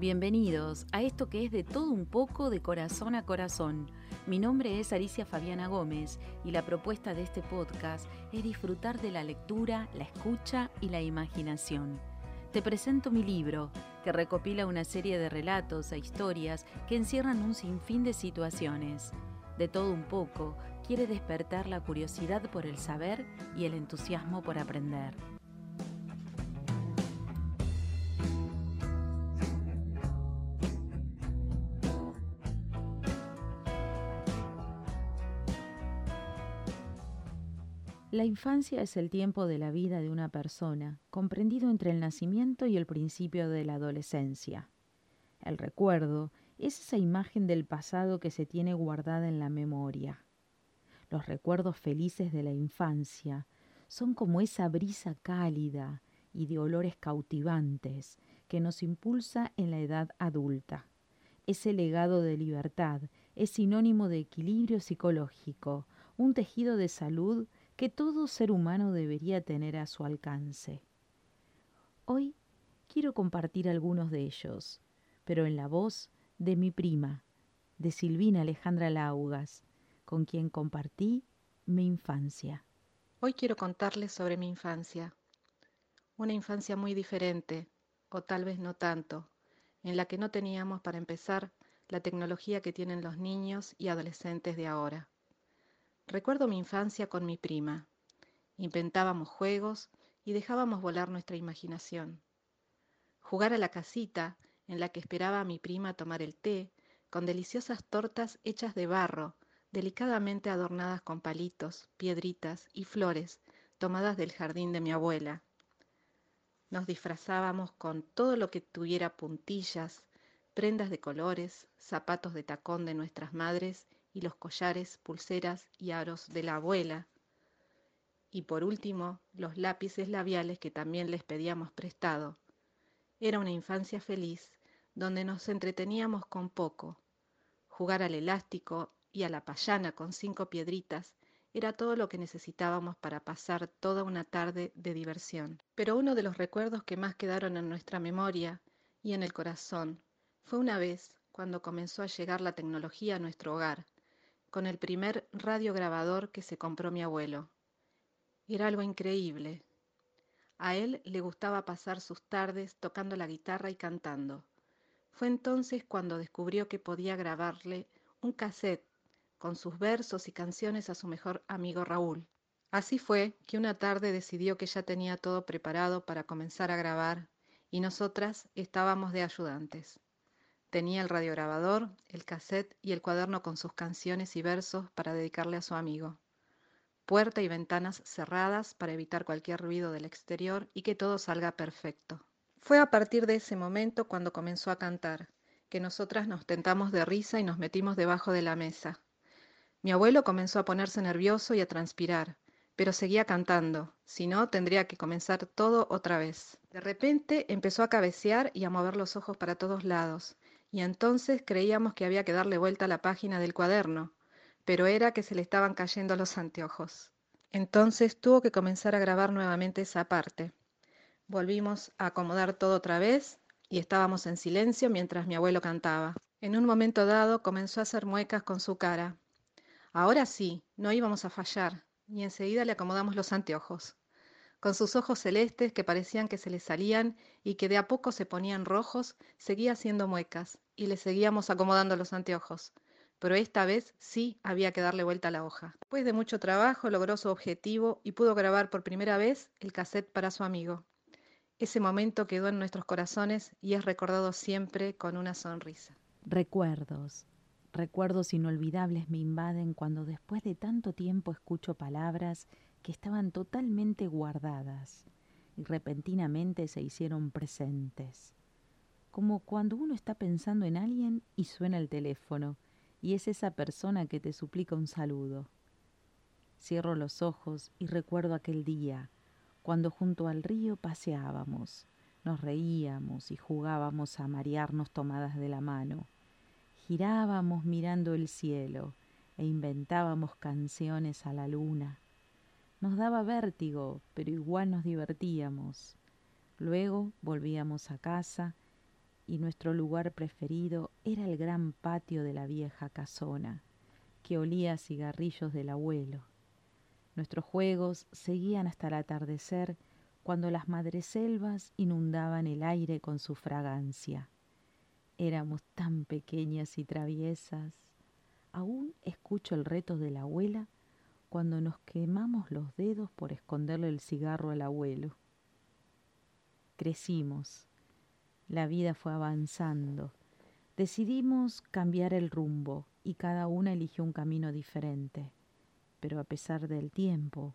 Bienvenidos a esto que es de todo un poco de corazón a corazón. Mi nombre es Alicia Fabiana Gómez y la propuesta de este podcast es disfrutar de la lectura, la escucha y la imaginación. Te presento mi libro, que recopila una serie de relatos e historias que encierran un sinfín de situaciones. De todo un poco, quiere despertar la curiosidad por el saber y el entusiasmo por aprender. La infancia es el tiempo de la vida de una persona, comprendido entre el nacimiento y el principio de la adolescencia. El recuerdo es esa imagen del pasado que se tiene guardada en la memoria. Los recuerdos felices de la infancia son como esa brisa cálida y de olores cautivantes que nos impulsa en la edad adulta. Ese legado de libertad es sinónimo de equilibrio psicológico, un tejido de salud que todo ser humano debería tener a su alcance. Hoy quiero compartir algunos de ellos, pero en la voz de mi prima, de Silvina Alejandra Laugas, con quien compartí mi infancia. Hoy quiero contarles sobre mi infancia, una infancia muy diferente, o tal vez no tanto, en la que no teníamos para empezar la tecnología que tienen los niños y adolescentes de ahora. Recuerdo mi infancia con mi prima. Inventábamos juegos y dejábamos volar nuestra imaginación. Jugar a la casita en la que esperaba a mi prima tomar el té, con deliciosas tortas hechas de barro, delicadamente adornadas con palitos, piedritas y flores tomadas del jardín de mi abuela. Nos disfrazábamos con todo lo que tuviera puntillas, prendas de colores, zapatos de tacón de nuestras madres y los collares, pulseras y aros de la abuela. Y por último, los lápices labiales que también les pedíamos prestado. Era una infancia feliz, donde nos entreteníamos con poco. Jugar al elástico y a la payana con cinco piedritas era todo lo que necesitábamos para pasar toda una tarde de diversión. Pero uno de los recuerdos que más quedaron en nuestra memoria y en el corazón fue una vez cuando comenzó a llegar la tecnología a nuestro hogar con el primer radiograbador que se compró mi abuelo. Era algo increíble. A él le gustaba pasar sus tardes tocando la guitarra y cantando. Fue entonces cuando descubrió que podía grabarle un cassette con sus versos y canciones a su mejor amigo Raúl. Así fue que una tarde decidió que ya tenía todo preparado para comenzar a grabar y nosotras estábamos de ayudantes. Tenía el radiograbador, el cassette y el cuaderno con sus canciones y versos para dedicarle a su amigo. Puerta y ventanas cerradas para evitar cualquier ruido del exterior y que todo salga perfecto. Fue a partir de ese momento cuando comenzó a cantar, que nosotras nos tentamos de risa y nos metimos debajo de la mesa. Mi abuelo comenzó a ponerse nervioso y a transpirar, pero seguía cantando, si no tendría que comenzar todo otra vez. De repente empezó a cabecear y a mover los ojos para todos lados, y entonces creíamos que había que darle vuelta a la página del cuaderno, pero era que se le estaban cayendo los anteojos. Entonces tuvo que comenzar a grabar nuevamente esa parte. Volvimos a acomodar todo otra vez y estábamos en silencio mientras mi abuelo cantaba. En un momento dado comenzó a hacer muecas con su cara. Ahora sí, no íbamos a fallar, y enseguida le acomodamos los anteojos con sus ojos celestes que parecían que se le salían y que de a poco se ponían rojos, seguía haciendo muecas y le seguíamos acomodando los anteojos. Pero esta vez sí había que darle vuelta a la hoja. Después de mucho trabajo logró su objetivo y pudo grabar por primera vez el cassette para su amigo. Ese momento quedó en nuestros corazones y es recordado siempre con una sonrisa. Recuerdos. Recuerdos inolvidables me invaden cuando después de tanto tiempo escucho palabras que estaban totalmente guardadas y repentinamente se hicieron presentes. Como cuando uno está pensando en alguien y suena el teléfono y es esa persona que te suplica un saludo. Cierro los ojos y recuerdo aquel día, cuando junto al río paseábamos, nos reíamos y jugábamos a marearnos tomadas de la mano, girábamos mirando el cielo e inventábamos canciones a la luna nos daba vértigo, pero igual nos divertíamos. Luego volvíamos a casa y nuestro lugar preferido era el gran patio de la vieja casona, que olía a cigarrillos del abuelo. Nuestros juegos seguían hasta el atardecer cuando las madreselvas inundaban el aire con su fragancia. Éramos tan pequeñas y traviesas. Aún escucho el reto de la abuela cuando nos quemamos los dedos por esconderle el cigarro al abuelo. Crecimos. La vida fue avanzando. Decidimos cambiar el rumbo y cada una eligió un camino diferente. Pero a pesar del tiempo,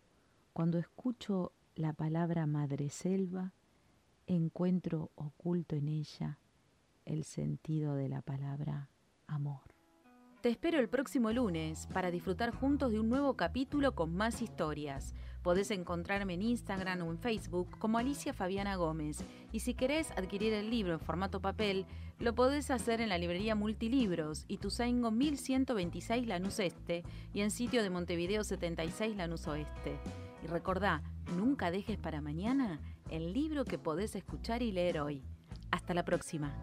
cuando escucho la palabra madre selva, encuentro oculto en ella el sentido de la palabra amor. Te espero el próximo lunes para disfrutar juntos de un nuevo capítulo con más historias. Podés encontrarme en Instagram o en Facebook como Alicia Fabiana Gómez. Y si querés adquirir el libro en formato papel, lo podés hacer en la librería Multilibros y Tuzaingo 1126 Lanús Este y en sitio de Montevideo 76 Lanús Oeste. Y recordá, nunca dejes para mañana el libro que podés escuchar y leer hoy. Hasta la próxima.